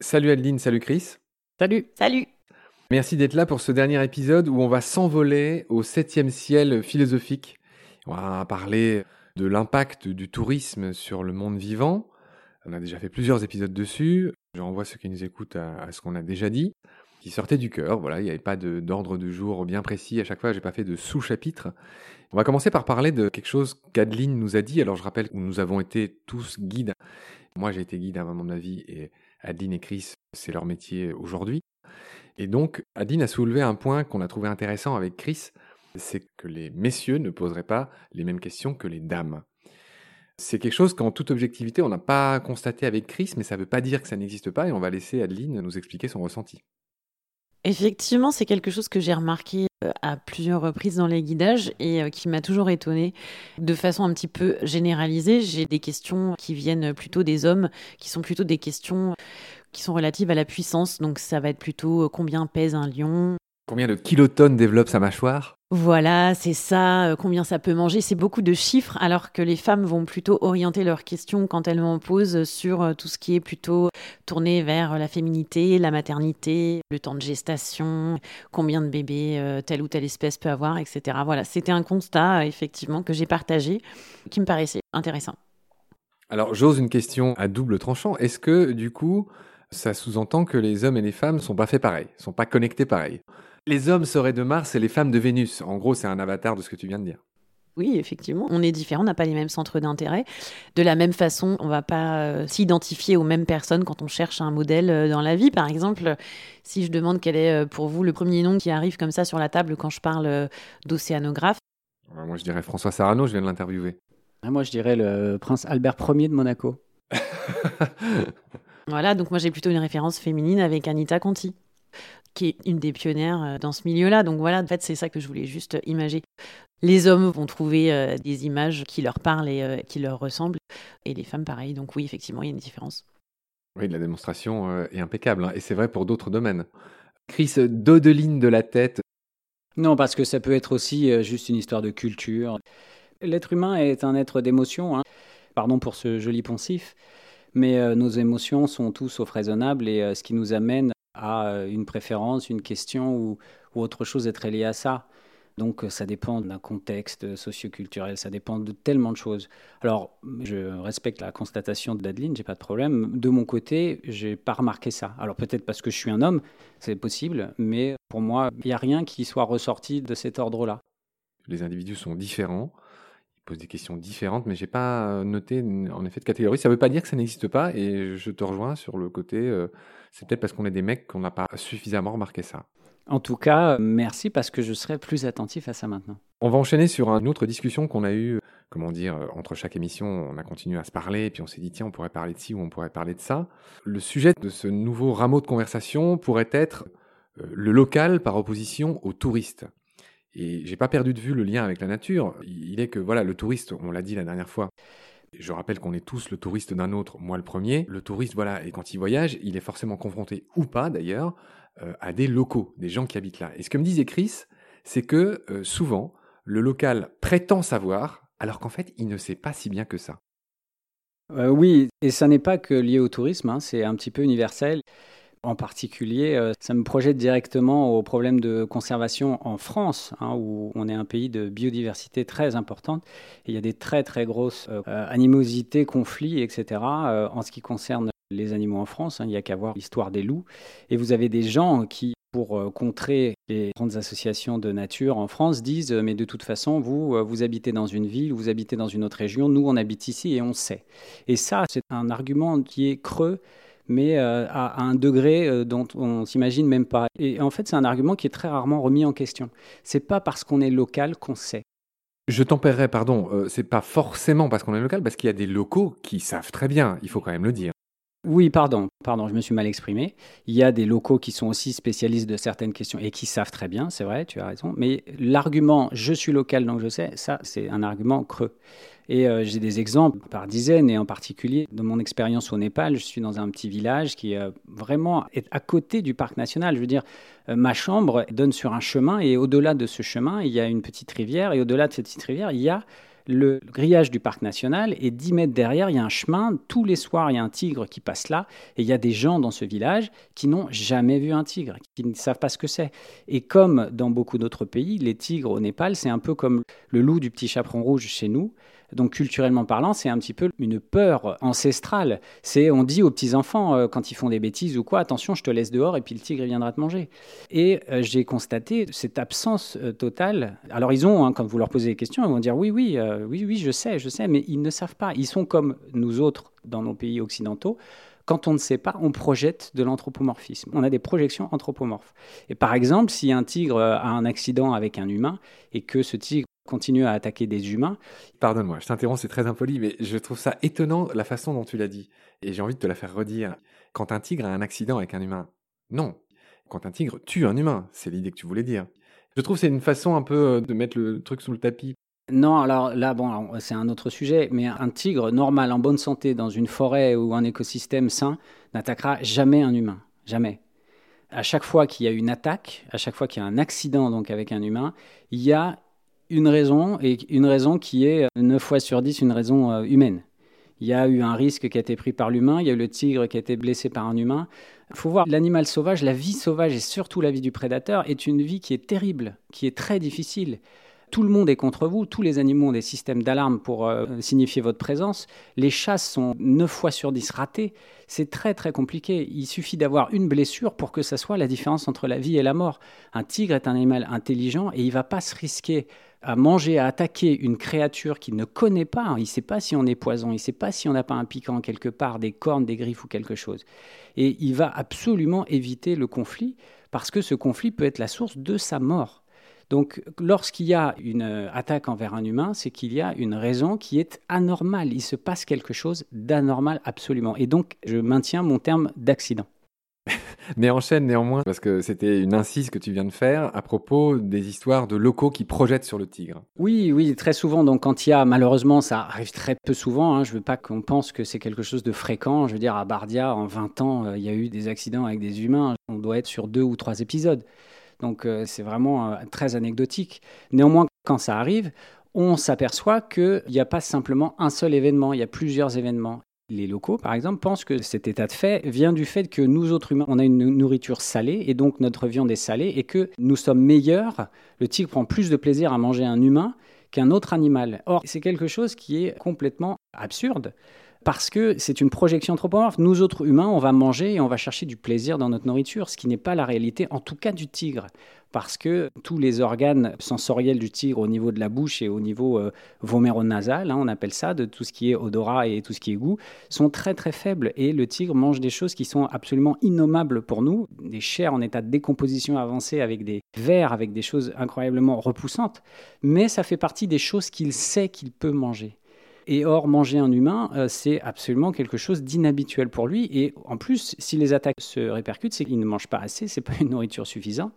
Salut Adeline, salut Chris. Salut. Salut. Merci d'être là pour ce dernier épisode où on va s'envoler au septième ciel philosophique. On va parler de l'impact du tourisme sur le monde vivant. On a déjà fait plusieurs épisodes dessus. Je renvoie ceux qui nous écoutent à, ce qu'on a déjà dit, qui sortait du cœur. Voilà, il n'y avait pas d'ordre du jour bien précis. À chaque fois, j'ai pas fait de sous-chapitre. On va commencer par parler de quelque chose qu'Adeline nous a dit. Alors, je rappelle que nous avons été tous guides. Moi, j'ai été guide à un moment de ma vie et Adeline et Chris, c'est leur métier aujourd'hui. Et donc, Adeline a soulevé un point qu'on a trouvé intéressant avec Chris, c'est que les messieurs ne poseraient pas les mêmes questions que les dames. C'est quelque chose qu'en toute objectivité, on n'a pas constaté avec Chris, mais ça ne veut pas dire que ça n'existe pas, et on va laisser Adeline nous expliquer son ressenti. Effectivement, c'est quelque chose que j'ai remarqué euh, à plusieurs reprises dans les guidages et euh, qui m'a toujours étonnée. De façon un petit peu généralisée, j'ai des questions qui viennent plutôt des hommes, qui sont plutôt des questions qui sont relatives à la puissance. Donc ça va être plutôt euh, combien pèse un lion, Combien de kilotonnes développe sa mâchoire? Voilà, c'est ça, euh, combien ça peut manger, c'est beaucoup de chiffres, alors que les femmes vont plutôt orienter leurs questions quand elles m'en posent sur euh, tout ce qui est plutôt tourné vers la féminité, la maternité, le temps de gestation, combien de bébés euh, telle ou telle espèce peut avoir, etc. Voilà, c'était un constat, effectivement, que j'ai partagé, qui me paraissait intéressant. Alors, j'ose une question à double tranchant. Est-ce que, du coup, ça sous-entend que les hommes et les femmes sont pas faits pareil, sont pas connectés pareil les hommes seraient de Mars et les femmes de Vénus. En gros, c'est un avatar de ce que tu viens de dire. Oui, effectivement, on est différents, on n'a pas les mêmes centres d'intérêt. De la même façon, on ne va pas euh, s'identifier aux mêmes personnes quand on cherche un modèle euh, dans la vie. Par exemple, si je demande quel est euh, pour vous le premier nom qui arrive comme ça sur la table quand je parle d'océanographe. Moi, je dirais François Sarano, je viens de l'interviewer. Ah, moi, je dirais le prince Albert Ier de Monaco. voilà, donc moi j'ai plutôt une référence féminine avec Anita Conti qui est une des pionnières euh, dans ce milieu-là. Donc voilà, en fait, c'est ça que je voulais juste imager. Les hommes vont trouver euh, des images qui leur parlent et euh, qui leur ressemblent, et les femmes, pareil. Donc oui, effectivement, il y a une différence. Oui, la démonstration est impeccable, hein, et c'est vrai pour d'autres domaines. Chris, dodeline de la tête. Non, parce que ça peut être aussi juste une histoire de culture. L'être humain est un être d'émotion. Hein. Pardon pour ce joli poncif, mais nos émotions sont tous sauf raisonnables et ce qui nous amène à euh, une préférence, une question ou, autre chose être lié à ça. Donc euh, ça dépend d'un contexte socioculturel, ça dépend de tellement de choses. Alors je respecte la constatation d'Adeline, j'ai pas de problème. De mon côté, j'ai pas remarqué ça. Alors peut-être parce que je suis un homme, c'est possible, mais pour moi, il n'y a rien qui soit ressorti de cet ordre-là. Les individus sont différents, posent des questions différentes, mais j'ai pas noté en effet de catégorie. Ça veut pas dire que ça n'existe pas, et je te rejoins sur le côté. Euh, c'est peut-être parce qu'on est des mecs qu'on n'a pas suffisamment remarqué ça. En tout cas, merci parce que je serai plus attentif à ça maintenant. On va enchaîner sur une autre discussion qu'on a eue, comment dire, entre chaque émission, on a continué à se parler, et puis on s'est dit, tiens, on pourrait parler de ci ou on pourrait parler de ça. Le sujet de ce nouveau rameau de conversation pourrait être euh, le local par opposition au touriste. Et j'ai pas perdu de vue le lien avec la nature. Il est que, voilà, le touriste, on l'a dit la dernière fois, je rappelle qu'on est tous le touriste d'un autre, moi le premier. Le touriste, voilà, et quand il voyage, il est forcément confronté, ou pas d'ailleurs, euh, à des locaux, des gens qui habitent là. Et ce que me disait Chris, c'est que euh, souvent, le local prétend savoir, alors qu'en fait, il ne sait pas si bien que ça. Euh, oui, et ça n'est pas que lié au tourisme, hein, c'est un petit peu universel. En particulier, euh, ça me projette directement au problème de conservation en France, hein, où on est un pays de biodiversité très importante. il y a des très très grosses euh, animosités, conflits, etc. Euh, en ce qui concerne les animaux en France, hein. il n'y a qu'à voir l'histoire des loups. Et vous avez des gens qui, pour contrer les grandes associations de nature en France, disent mais de toute façon, vous, vous habitez dans une ville, vous habitez dans une autre région, nous, on habite ici et on sait. Et ça, c'est un argument qui est creux mais euh, à, un degré euh, dont on s'imagine même pas. Et en fait, c'est un argument qui est très rarement remis en question. C'est pas parce qu'on est local qu'on sait. Je tempérerai, pardon, euh, c'est pas forcément parce qu'on est local, parce qu'il y a des locaux qui savent très bien, il faut quand même le dire. Oui, pardon, pardon, je me suis mal exprimé. Il y a des locaux qui sont aussi spécialistes de certaines questions et qui savent très bien, c'est vrai, tu as raison. Mais l'argument je suis local donc je sais, ça c'est un argument creux. Et euh, j'ai des exemples par dizaines, et en particulier dans mon expérience au Népal, je suis dans un petit village qui euh, vraiment est à côté du parc national. Je veux dire, euh, ma chambre donne sur un chemin, et au-delà de ce chemin, il y a une petite rivière, et au-delà de cette petite rivière, il y a le grillage du parc national et 10 mètres derrière, il y a un chemin. Tous les soirs, il y a un tigre qui passe là et il y a des gens dans ce village qui n'ont jamais vu un tigre, qui ne savent pas ce que c'est. Et comme dans beaucoup d'autres pays, les tigres au Népal, c'est un peu comme le loup du petit chaperon rouge chez nous. Donc culturellement parlant, c'est un petit peu une peur ancestrale. C'est on dit aux petits enfants euh, quand ils font des bêtises ou quoi, attention, je te laisse dehors et puis le tigre viendra te manger. Et euh, j'ai constaté cette absence euh, totale. Alors ils ont, hein, quand vous leur posez des questions, ils vont dire oui, oui, oui, oui, je sais, je sais, mais ils ne savent pas. Ils sont comme nous autres dans nos pays occidentaux. Quand on ne sait pas, on projette de l'anthropomorphisme. On a des projections anthropomorphes. Et par exemple, si un tigre a un accident avec un humain et que ce tigre continue à attaquer des humains. Pardonne-moi, je t'interromps, c'est très impoli, mais je trouve ça étonnant la façon dont tu l'as dit. Et j'ai envie de te la faire redire. Quand un tigre a un accident avec un humain, non. Quand un tigre tue un humain, c'est l'idée que tu voulais dire. Je trouve que c'est une façon un peu euh, de mettre le truc sous le tapis. Non, alors là, bon, c'est un autre sujet, mais un tigre normal, en bonne santé, dans une forêt ou un écosystème sain, n'attaquera jamais un humain. Jamais. À chaque fois qu'il y a une attaque, à chaque fois qu'il y a un accident donc avec un humain, il y a une raison, et une raison qui est 9 fois sur 10 une raison euh, humaine. Il y a eu un risque qui a été pris par l'humain, il y a eu le tigre qui a été blessé par un humain. Il faut voir, l'animal sauvage, la vie sauvage et surtout la vie du prédateur est une vie qui est terrible, qui est très difficile. Tout le monde est contre vous, tous les animaux ont des systèmes d'alarme pour euh, signifier votre présence. Les chasses sont 9 fois sur 10 ratées. C'est très très compliqué. Il suffit d'avoir une blessure pour que ça soit la différence entre la vie et la mort. Un tigre est un animal intelligent et il va pas se risquer à manger, à attaquer une créature qu'il ne connaît pas. Il ne sait pas si on est poison, il ne sait pas si on n'a pas un piquant quelque part, des cornes, des griffes ou quelque chose. Et il va absolument éviter le conflit parce que ce conflit peut être la source de sa mort. Donc lorsqu'il y a une attaque envers un humain, c'est qu'il y a une raison qui est anormale. Il se passe quelque chose d'anormal absolument. Et donc je maintiens mon terme d'accident. Mais enchaîne néanmoins, parce que c'était une incise que tu viens de faire à propos des histoires de locaux qui projettent sur le tigre. Oui, oui, très souvent. Donc, quand il y a, malheureusement, ça arrive très peu souvent. Hein, je ne veux pas qu'on pense que c'est quelque chose de fréquent. Je veux dire, à Bardia, en 20 ans, euh, il y a eu des accidents avec des humains. On doit être sur deux ou trois épisodes. Donc, euh, c'est vraiment euh, très anecdotique. Néanmoins, quand ça arrive, on s'aperçoit qu'il n'y a pas simplement un seul événement, il y a plusieurs événements. Les locaux, par exemple, pensent que cet état de fait vient du fait que nous autres humains, on a une nourriture salée et donc notre viande est salée et que nous sommes meilleurs. Le tigre prend plus de plaisir à manger un humain qu'un autre animal. Or, c'est quelque chose qui est complètement absurde parce que c'est une projection anthropomorphe. Nous autres humains, on va manger et on va chercher du plaisir dans notre nourriture, ce qui n'est pas la réalité, en tout cas du tigre parce que tous les organes sensoriels du tigre au niveau de la bouche et au niveau euh, voméronasal, hein, on appelle ça, de tout ce qui est odorat et tout ce qui est goût, sont très très faibles. Et le tigre mange des choses qui sont absolument innommables pour nous, des chairs en état de décomposition avancée avec des vers, avec des choses incroyablement repoussantes. Mais ça fait partie des choses qu'il sait qu'il peut manger. Et or, manger un humain, euh, c'est absolument quelque chose d'inhabituel pour lui. Et en plus, si les attaques se répercutent, c'est qu'il ne mange pas assez, c'est pas une nourriture suffisante.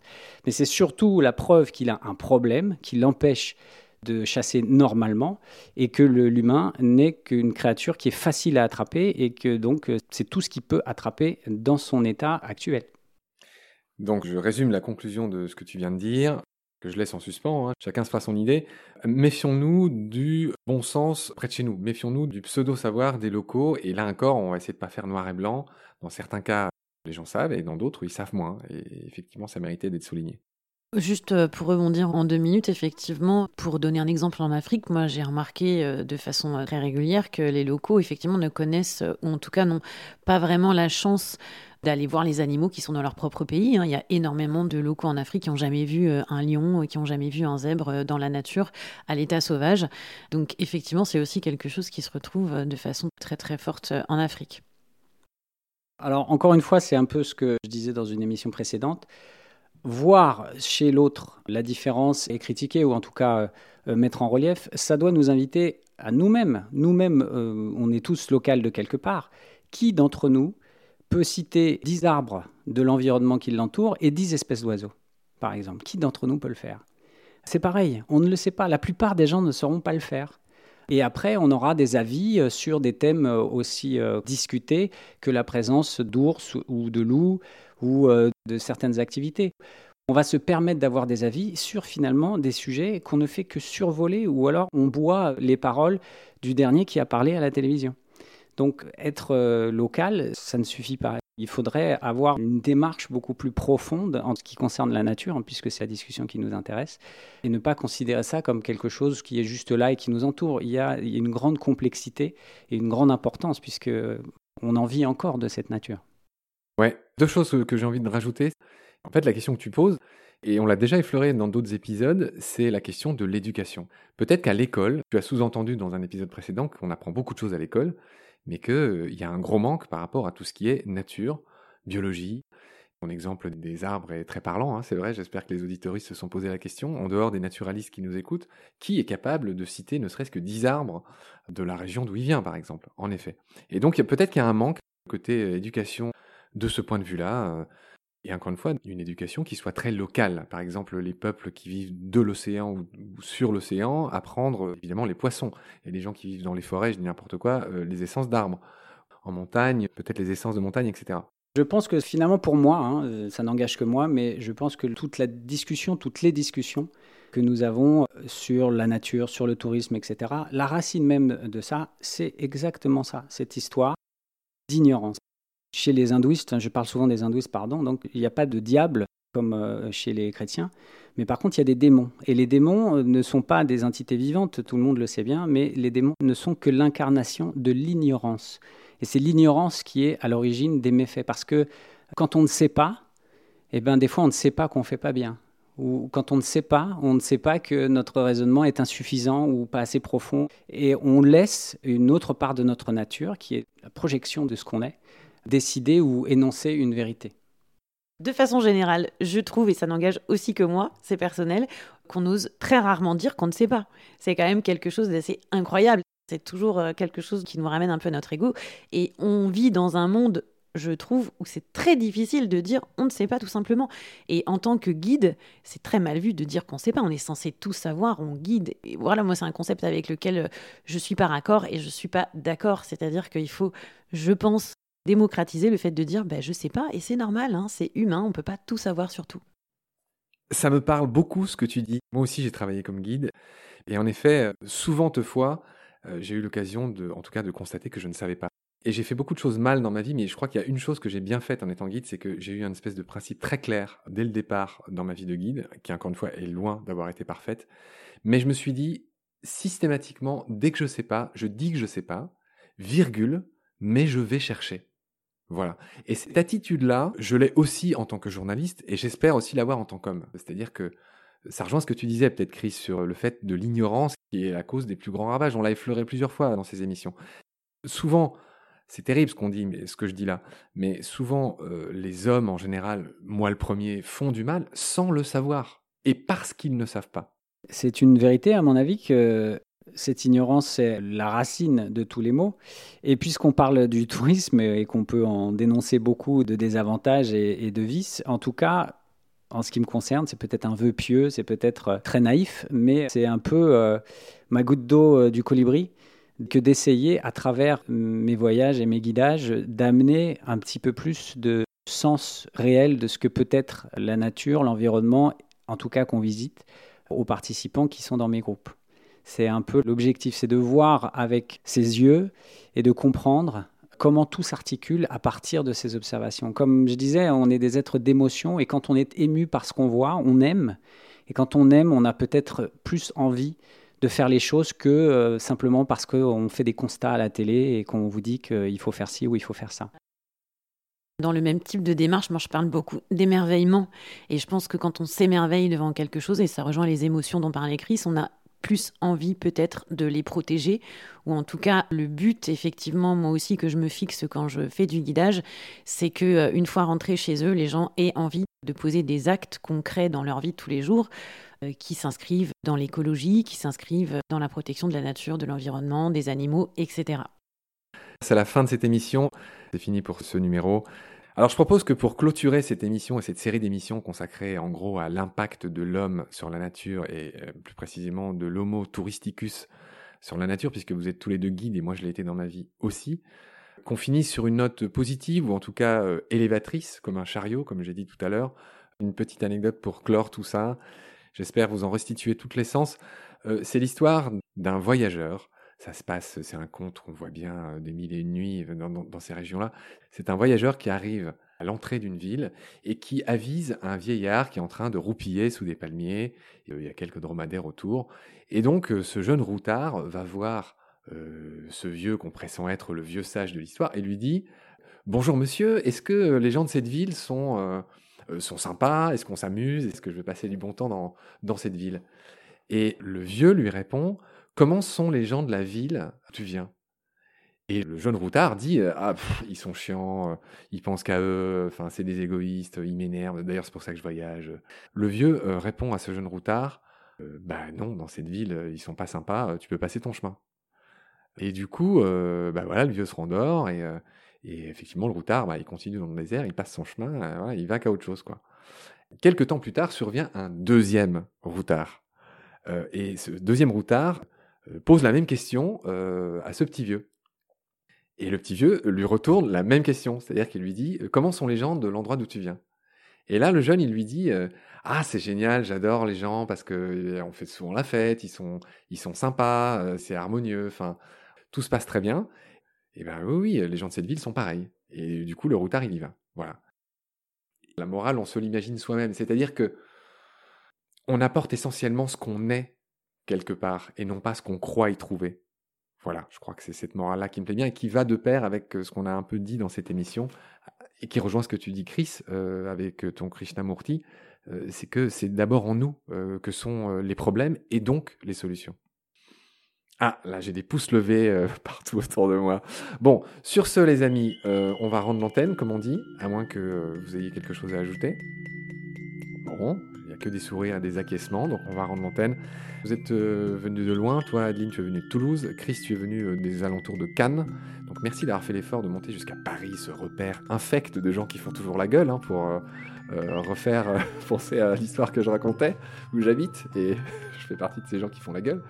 Mais c'est surtout la preuve qu'il a un problème qui l'empêche de chasser normalement et que l'humain n'est qu'une créature qui est facile à attraper et que donc euh, c'est tout ce qu'il peut attraper dans son état actuel. Donc je résume la conclusion de ce que tu viens de dire que je laisse en suspens, hein. chacun se fera son idée. Méfions-nous du bon sens près de chez nous, méfions-nous du pseudo-savoir des locaux, et là encore, on va essayer de pas faire noir et blanc. Dans certains cas, les gens savent, et dans d'autres, ils savent moins, et effectivement, ça méritait d'être souligné. Juste euh, pour rebondir en deux minutes, effectivement, pour donner un exemple en Afrique, moi j'ai remarqué euh, de façon euh, très régulière que les locaux, effectivement, ne connaissent, ou en tout cas n'ont pas vraiment la chance d'aller voir les animaux qui sont dans leur propre pays. Hein. Il y a énormément de locaux en Afrique qui n'ont jamais vu un lion, qui n'ont jamais vu un zèbre dans la nature à l'état sauvage. Donc effectivement, c'est aussi quelque chose qui se retrouve de façon très très forte en Afrique. Alors encore une fois, c'est un peu ce que je disais dans une émission précédente. Voir chez l'autre la différence et critiquer, ou en tout cas mettre en relief, ça doit nous inviter à nous-mêmes. Nous-mêmes, on est tous locaux de quelque part. Qui d'entre nous peut citer 10 arbres de l'environnement qui l'entoure et 10 espèces d'oiseaux, par exemple? Qui d'entre nous peut le faire? C'est pareil, on ne le sait pas. La plupart des gens ne sauront pas le faire. Et après, on aura des avis euh, sur des thèmes euh, aussi euh, discutés que la présence d'ours ou de loups ou de certaines activités. on va se permettre d'avoir des avis sur finalement des sujets qu'on ne fait que survoler ou alors on boit les paroles du dernier qui a parlé à la télévision. Donc être euh, local, ça ne suffit pas. Il faudrait avoir une démarche beaucoup plus profonde en ce qui concerne la nature, hein, puisque c'est la discussion qui nous intéresse, et ne pas considérer ça comme quelque chose qui est juste là et qui nous entoure. Il y a, une grande complexité et une grande importance, puisque on en vit encore de cette nature. Deux choses que j'ai envie de rajouter. En fait, la question que tu poses, et on l'a déjà effleuré dans d'autres épisodes, c'est la question de l'éducation. Peut-être qu'à l'école, tu as sous-entendu dans un épisode précédent qu'on apprend beaucoup de choses à l'école, mais qu'il euh, y a un gros manque par rapport à tout ce qui est nature, biologie. Mon exemple des arbres est très parlant, hein, c'est vrai, j'espère que les auditoristes se sont posé la question, en dehors des naturalistes qui nous écoutent, qui est capable de citer ne serait-ce que 10 arbres de la région d'où il vient, par exemple, en effet? Et donc peut-être qu'il y a un manque côté euh, éducation de ce point de vue-là. Euh, et encore une fois, une éducation qui soit très locale. Par exemple, les peuples qui vivent de l'océan ou, sur l'océan, apprendre évidemment les poissons. Et les gens qui vivent dans les forêts, je dis n'importe quoi, euh, les essences d'arbres. En montagne, peut-être les essences de montagne, etc. Je pense que finalement, pour moi, hein, euh, ça n'engage que moi, mais je pense que toute la discussion, toutes les discussions que nous avons euh, sur la nature, sur le tourisme, etc., la racine même de ça, c'est exactement ça, cette histoire d'ignorance. Chez les hindouistes, hein, je parle souvent des hindouistes, pardon, donc il n'y a pas de diable comme euh, chez les chrétiens, mais par contre il y a des démons. Et les démons euh, ne sont pas des entités vivantes, tout le monde le sait bien, mais les démons ne sont que l'incarnation de l'ignorance. Et c'est l'ignorance qui est à l'origine des méfaits, parce que quand on ne sait pas, eh ben, des fois on ne sait pas qu'on ne fait pas bien. Ou quand on ne sait pas, on ne sait pas que notre raisonnement est insuffisant ou pas assez profond. Et on laisse une autre part de notre nature, qui est la projection de ce qu'on est, décider ou énoncer une vérité. De façon générale, je trouve, et ça n'engage aussi que moi, c'est personnel, qu'on ose très rarement dire qu'on ne sait pas. C'est quand même quelque chose d'assez incroyable. C'est toujours euh, quelque chose qui nous ramène un peu à notre ego. Et on vit dans un monde, je trouve, où c'est très difficile de dire on ne sait pas tout simplement. Et en tant que guide, c'est très mal vu de dire qu'on ne sait pas. On est censé tout savoir, on guide. Et voilà, moi, c'est un concept avec lequel euh, je suis pas raccord et je suis pas d'accord. C'est-à-dire qu'il faut, je pense, démocratiser le fait de dire ben, je sais pas et c'est normal, hein, c'est humain, on peut pas tout savoir sur tout. Ça me parle beaucoup ce que tu dis. Moi aussi j'ai travaillé comme guide et en effet, souvent fois, euh, j'ai eu l'occasion de, en tout cas, de constater que je ne savais pas. Et j'ai fait beaucoup de choses mal dans ma vie, mais je crois qu'il y a une chose que j'ai bien faite en étant guide, c'est que j'ai eu un espèce de principe très clair dès le départ dans ma vie de guide, qui encore une fois est loin d'avoir été parfaite. Mais je me suis dit systématiquement, dès que je sais pas, je dis que je sais pas, virgule, mais je vais chercher. Voilà. Et cette attitude-là, je l'ai aussi en tant que journaliste et j'espère aussi l'avoir en tant qu'homme. C'est-à-dire que ça rejoint ce que tu disais peut-être, Chris, sur le fait de l'ignorance qui est la cause des plus grands ravages. On l'a effleuré plusieurs fois dans ces émissions. Souvent, c'est terrible ce qu'on dit, mais ce que je dis là, mais souvent, euh, les hommes en général, moi le premier, font du mal sans le savoir et parce qu'ils ne savent pas. C'est une vérité, à mon avis, que cette ignorance, c'est la racine de tous les maux. Et puisqu'on parle du tourisme et qu'on peut en dénoncer beaucoup de désavantages et, de vices, en tout cas, en ce qui me concerne, c'est peut-être un vœu pieux, c'est peut-être euh, très naïf, mais c'est un peu euh, ma goutte d'eau euh, du colibri que d'essayer, à travers mes voyages et mes guidages, d'amener un petit peu plus de sens réel de ce que peut être la nature, l'environnement, en tout cas qu'on visite, aux participants qui sont dans mes groupes. C'est un peu l'objectif, c'est de voir avec ses yeux et de comprendre comment tout s'articule à partir de ces observations. Comme je disais, on est des êtres d'émotion et quand on est ému par ce qu'on voit, on aime. Et quand on aime, on a peut-être plus envie de faire les choses que euh, simplement parce qu'on fait des constats à la télé et qu'on vous dit qu'il faut faire ci ou il faut faire ça. Dans le même type de démarche, moi je parle beaucoup d'émerveillement. Et je pense que quand on s'émerveille devant quelque chose, et ça rejoint les émotions dont parlait Chris, on a plus envie peut-être de les protéger, ou en tout cas le but effectivement moi aussi que je me fixe quand je fais du guidage, c'est que euh, une fois rentrés chez eux, les gens aient envie de poser des actes concrets dans leur vie de tous les jours euh, qui s'inscrivent dans l'écologie, qui s'inscrivent dans la protection de la nature, de l'environnement, des animaux, etc. C'est la fin de cette émission, c'est fini pour ce numéro. Alors je propose que pour clôturer cette émission et cette série d'émissions consacrées en gros à l'impact de l'homme sur la nature et euh, plus précisément de l'homo touristicus sur la nature, puisque vous êtes tous les deux guides et moi je l'ai été dans ma vie aussi, qu'on finisse sur une note positive ou en tout cas euh, élévatrice, comme un chariot, comme j'ai dit tout à l'heure, Une petite anecdote pour clore tout ça. J'espère vous en restituer toutes les sens. Euh, c'est l'histoire d'un voyageur. Ça se passe, c'est un conte qu'on voit bien euh, des mille et une nuits dans, ces régions-là. C'est un voyageur qui arrive à l'entrée d'une ville et qui avise un vieillard qui est en train de roupiller sous des palmiers. Il y a quelques dromadaires autour. Et donc, ce jeune routard va voir ce vieux qu'on pressent être le vieux sage de l'histoire et lui dit Bonjour monsieur, est-ce que les gens de cette ville sont, sont sympas? Est-ce qu'on s'amuse? Est-ce que je vais passer du bon temps dans, dans cette ville? Et le vieux lui répond Comment sont les gens de la ville? Tu viens et le jeune routard dit ah ils sont chiants, ils pensent qu'à eux, enfin c'est des égoïstes, ils m'énervent. D'ailleurs c'est pour ça que je voyage. Le vieux répond à ce jeune routard bah non dans cette ville ils sont pas sympas, tu peux passer ton chemin. Et du coup, euh, bah le vieux se rendort et, euh, effectivement, le routard, bah, il continue dans le désert, il passe son chemin, euh, il va qu'à autre chose. Quoi. Quelques temps plus tard survient un deuxième routard. et ce deuxième routard pose la même question à ce petit vieux. Et le petit vieux lui retourne la même question, c'est-à-dire qu'il lui dit Comment sont les gens de l'endroit d'où tu viens? Et là, le jeune, il lui dit Ah, c'est génial, j'adore les gens parce que on fait souvent la fête, ils sont, ils sont sympas, c'est harmonieux. Enfin, tout se passe très bien, et oui, oui, les gens de cette ville sont pareils. Et du coup, le routard, il y va. Voilà. La morale, on se l'imagine soi-même. C'est-à-dire que on apporte essentiellement ce qu'on est quelque part et non pas ce qu'on croit y trouver. Voilà, je crois que c'est cette morale-là qui me plaît bien et qui va de pair avec euh, ce qu'on a un peu dit dans cette émission et qui rejoint ce que tu dis, Chris, euh, avec euh, ton Krishnamurti. c'est que c'est d'abord en nous que sont les problèmes et donc les solutions. Ah, là j'ai des pouces levés euh, partout autour de moi. Bon, sur ce les amis, euh, on va rendre l'antenne, comme on dit, à moins que euh, vous ayez quelque chose à ajouter. Bon, que des sourires et des acquiescements, donc on va rendre l'antenne. Vous êtes venu de loin, toi Adeline tu es venu de Toulouse, Chris tu es venu des alentours de Cannes. Donc merci d'avoir fait l'effort de monter jusqu'à Paris, ce repère infect de gens qui font toujours la gueule, hein, pour refaire penser à l'histoire que je racontais, où j'habite, et je fais partie de ces gens qui font la gueule.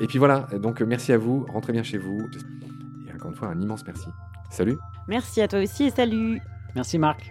Et puis voilà, donc merci à vous, rentrez bien chez vous. Et encore une fois, un immense merci. Salut. Merci à toi aussi et salut. Merci Marc.